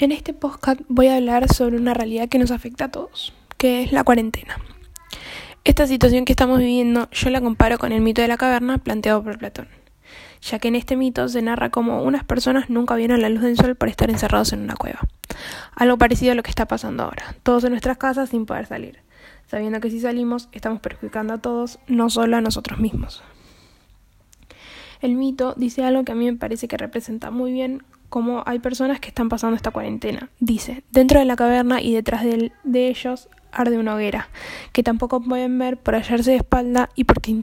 En este podcast voy a hablar sobre una realidad que nos afecta a todos, que es la cuarentena. Esta situación que estamos viviendo yo la comparo con el mito de la caverna planteado por Platón, ya que en este mito se narra cómo unas personas nunca vieron la luz del sol por estar encerrados en una cueva. Algo parecido a lo que está pasando ahora, todos en nuestras casas sin poder salir, sabiendo que si salimos estamos perjudicando a todos, no solo a nosotros mismos. El mito dice algo que a mí me parece que representa muy bien cómo hay personas que están pasando esta cuarentena. Dice, dentro de la caverna y detrás de, de ellos arde una hoguera, que tampoco pueden ver por hallarse de espalda y porque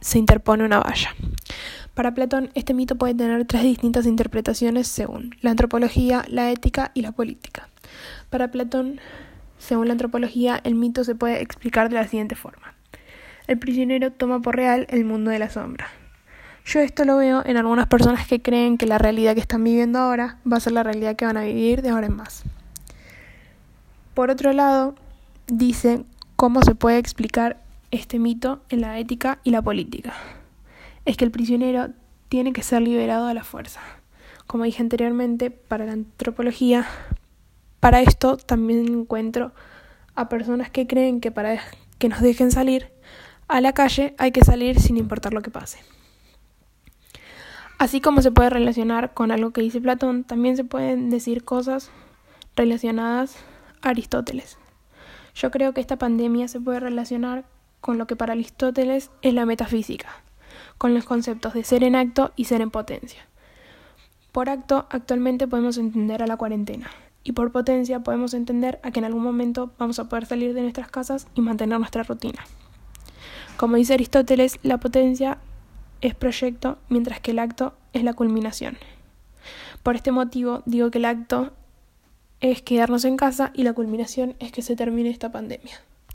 se interpone una valla. Para Platón, este mito puede tener tres distintas interpretaciones según la antropología, la ética y la política. Para Platón, según la antropología, el mito se puede explicar de la siguiente forma. El prisionero toma por real el mundo de la sombra. Yo esto lo veo en algunas personas que creen que la realidad que están viviendo ahora va a ser la realidad que van a vivir de ahora en más. Por otro lado, dice cómo se puede explicar este mito en la ética y la política. Es que el prisionero tiene que ser liberado a la fuerza. Como dije anteriormente, para la antropología, para esto también encuentro a personas que creen que para que nos dejen salir a la calle hay que salir sin importar lo que pase. Así como se puede relacionar con algo que dice Platón, también se pueden decir cosas relacionadas a Aristóteles. Yo creo que esta pandemia se puede relacionar con lo que para Aristóteles es la metafísica, con los conceptos de ser en acto y ser en potencia. Por acto, actualmente podemos entender a la cuarentena, y por potencia podemos entender a que en algún momento vamos a poder salir de nuestras casas y mantener nuestra rutina. Como dice Aristóteles, la potencia es proyecto, mientras que el acto es la culminación. Por este motivo digo que el acto es quedarnos en casa y la culminación es que se termine esta pandemia.